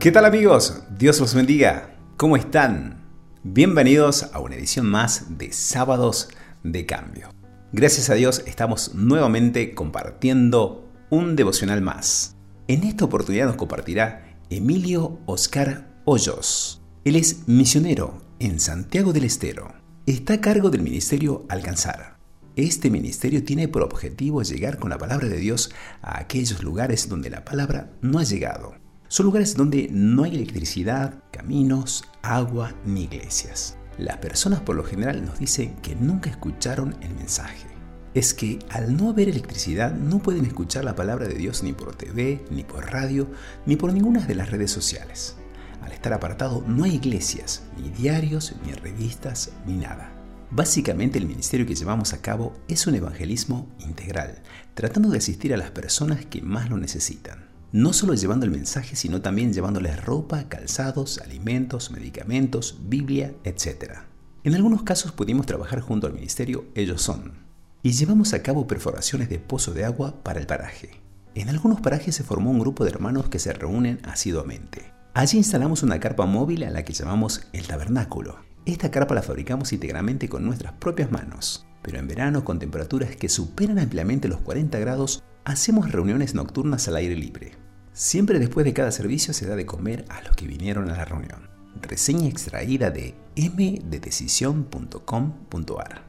¿Qué tal amigos? Dios los bendiga. ¿Cómo están? Bienvenidos a una edición más de Sábados de Cambio. Gracias a Dios estamos nuevamente compartiendo un devocional más. En esta oportunidad nos compartirá Emilio Oscar Hoyos. Él es misionero en Santiago del Estero. Está a cargo del ministerio Alcanzar. Este ministerio tiene por objetivo llegar con la palabra de Dios a aquellos lugares donde la palabra no ha llegado son lugares donde no hay electricidad, caminos, agua ni iglesias. Las personas por lo general nos dicen que nunca escucharon el mensaje. Es que al no haber electricidad no pueden escuchar la palabra de Dios ni por TV, ni por radio, ni por ninguna de las redes sociales. Al estar apartado no hay iglesias, ni diarios, ni revistas, ni nada. Básicamente el ministerio que llevamos a cabo es un evangelismo integral, tratando de asistir a las personas que más lo necesitan no solo llevando el mensaje, sino también llevándoles ropa, calzados, alimentos, medicamentos, Biblia, etc. En algunos casos pudimos trabajar junto al ministerio Ellos Son y llevamos a cabo perforaciones de pozo de agua para el paraje. En algunos parajes se formó un grupo de hermanos que se reúnen asiduamente. Allí instalamos una carpa móvil a la que llamamos el tabernáculo. Esta carpa la fabricamos íntegramente con nuestras propias manos, pero en verano con temperaturas que superan ampliamente los 40 grados hacemos reuniones nocturnas al aire libre. Siempre después de cada servicio se da de comer a los que vinieron a la reunión. Reseña extraída de mdedecisión.com.ar.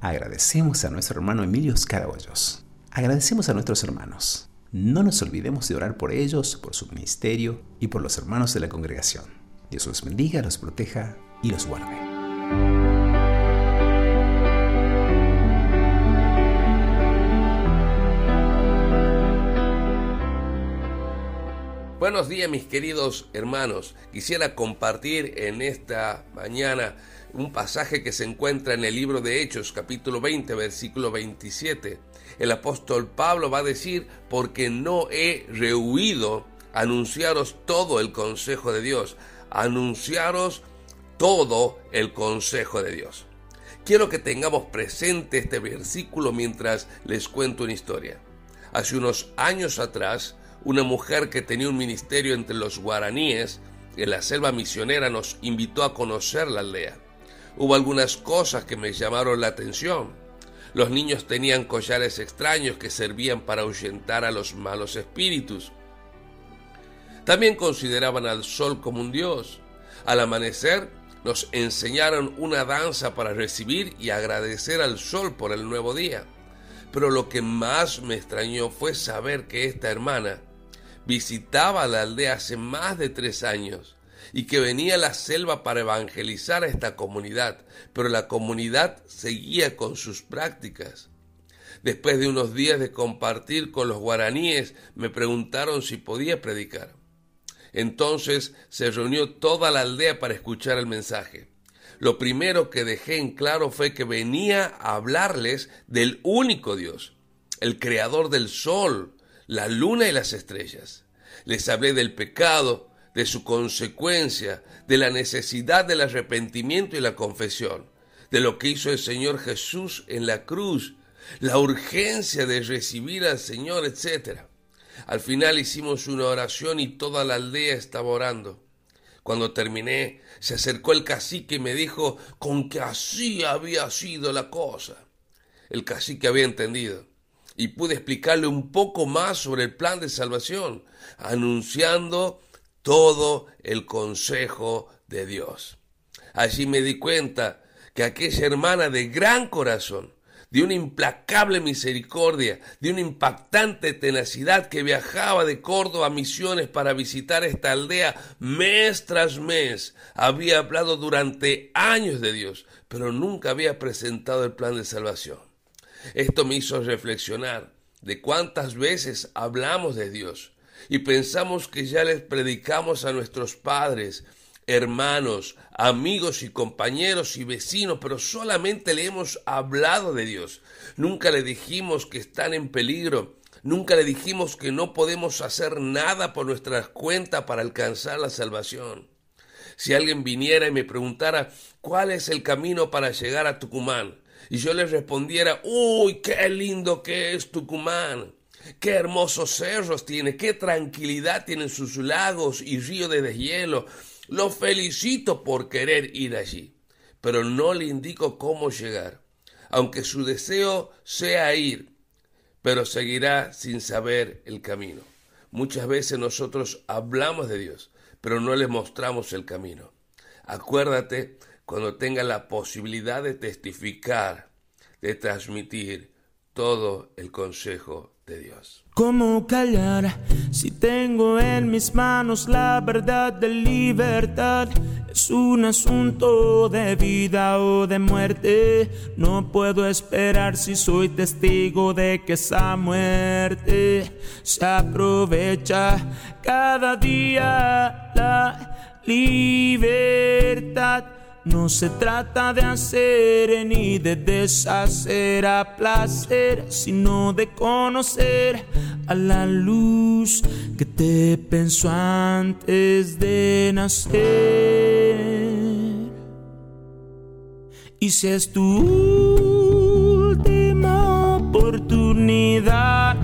Agradecemos a nuestro hermano Emilio Scarabollos. Agradecemos a nuestros hermanos. No nos olvidemos de orar por ellos, por su ministerio y por los hermanos de la congregación. Dios los bendiga, los proteja y los guarde. Buenos días mis queridos hermanos. Quisiera compartir en esta mañana un pasaje que se encuentra en el libro de Hechos capítulo 20 versículo 27. El apóstol Pablo va a decir, porque no he rehuido anunciaros todo el consejo de Dios, anunciaros todo el consejo de Dios. Quiero que tengamos presente este versículo mientras les cuento una historia. Hace unos años atrás, una mujer que tenía un ministerio entre los guaraníes en la selva misionera nos invitó a conocer la aldea. Hubo algunas cosas que me llamaron la atención. Los niños tenían collares extraños que servían para ahuyentar a los malos espíritus. También consideraban al sol como un dios. Al amanecer nos enseñaron una danza para recibir y agradecer al sol por el nuevo día. Pero lo que más me extrañó fue saber que esta hermana visitaba la aldea hace más de tres años y que venía a la selva para evangelizar a esta comunidad, pero la comunidad seguía con sus prácticas. Después de unos días de compartir con los guaraníes, me preguntaron si podía predicar. Entonces se reunió toda la aldea para escuchar el mensaje. Lo primero que dejé en claro fue que venía a hablarles del único Dios, el creador del sol, la luna y las estrellas. Les hablé del pecado, de su consecuencia, de la necesidad del arrepentimiento y la confesión, de lo que hizo el Señor Jesús en la cruz, la urgencia de recibir al Señor, etc. Al final hicimos una oración y toda la aldea estaba orando. Cuando terminé, se acercó el cacique y me dijo con que así había sido la cosa. El cacique había entendido y pude explicarle un poco más sobre el plan de salvación, anunciando todo el consejo de Dios. Allí me di cuenta que aquella hermana de gran corazón, de una implacable misericordia, de una impactante tenacidad que viajaba de Córdoba a Misiones para visitar esta aldea mes tras mes, había hablado durante años de Dios, pero nunca había presentado el plan de salvación. Esto me hizo reflexionar de cuántas veces hablamos de Dios y pensamos que ya les predicamos a nuestros padres, hermanos, amigos y compañeros y vecinos, pero solamente le hemos hablado de Dios. Nunca le dijimos que están en peligro, nunca le dijimos que no podemos hacer nada por nuestras cuentas para alcanzar la salvación. Si alguien viniera y me preguntara cuál es el camino para llegar a Tucumán, y yo le respondiera, uy, qué lindo que es Tucumán. Qué hermosos cerros tiene, qué tranquilidad tienen sus lagos y ríos de deshielo. Lo felicito por querer ir allí, pero no le indico cómo llegar, aunque su deseo sea ir, pero seguirá sin saber el camino. Muchas veces nosotros hablamos de Dios, pero no le mostramos el camino. Acuérdate cuando tenga la posibilidad de testificar, de transmitir todo el consejo de Dios. ¿Cómo callar si tengo en mis manos la verdad de libertad? Es un asunto de vida o de muerte. No puedo esperar si soy testigo de que esa muerte se aprovecha cada día la libertad no se trata de hacer ni de deshacer a placer, sino de conocer a la luz que te pensó antes de nacer. Y si es tu última oportunidad,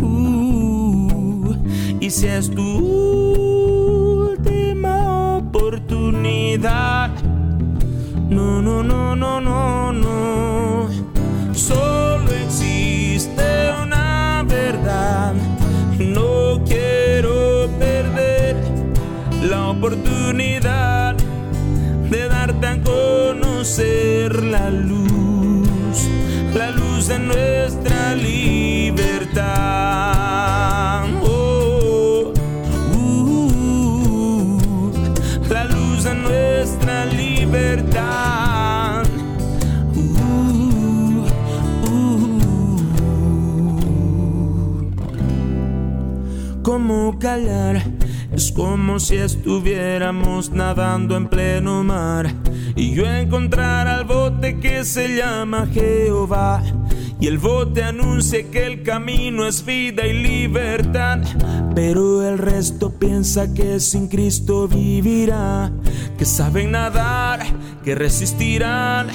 uh, y si es tu oportunidad de darte a conocer la luz, la luz de nuestra libertad. ¿Cómo callar? Es como si estuviéramos nadando en pleno mar y yo encontrara al bote que se llama Jehová. Y el bote anuncia que el camino es vida y libertad. Pero el resto piensa que sin Cristo vivirá. Que saben nadar, que resistirán.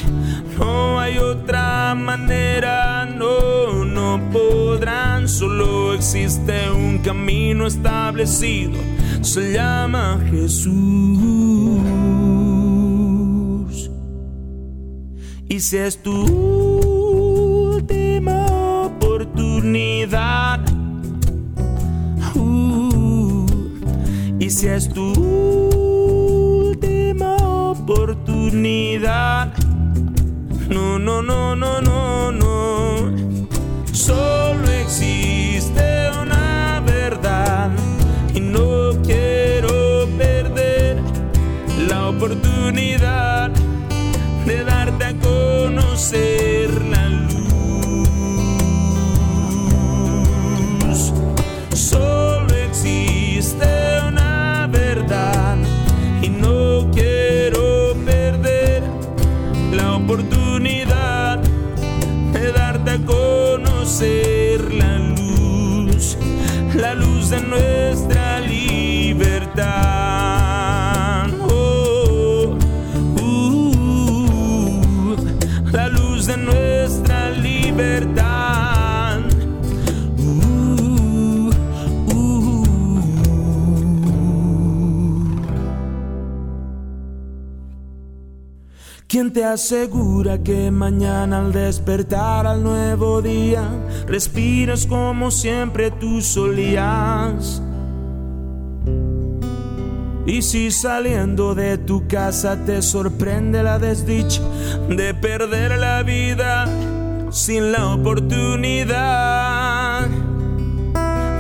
No hay otra manera, no, no podrán. Solo existe un camino establecido. Se llama Jesús. Y si es tú oportunidad. Uh, y si es tu última oportunidad. No, no, no, no, de nuestra libertad. Uh, uh. ¿Quién te asegura que mañana al despertar al nuevo día respiras como siempre tú solías. Y si saliendo de tu casa te sorprende la desdicha de perder la vida sin la oportunidad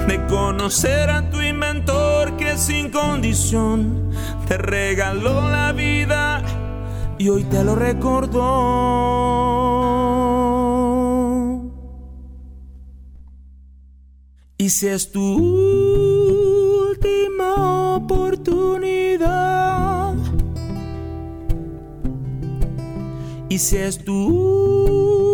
de conocer a tu inventor que sin condición te regaló la vida y hoy te lo recordó. Y si es tu última oportunidad. Y si es tu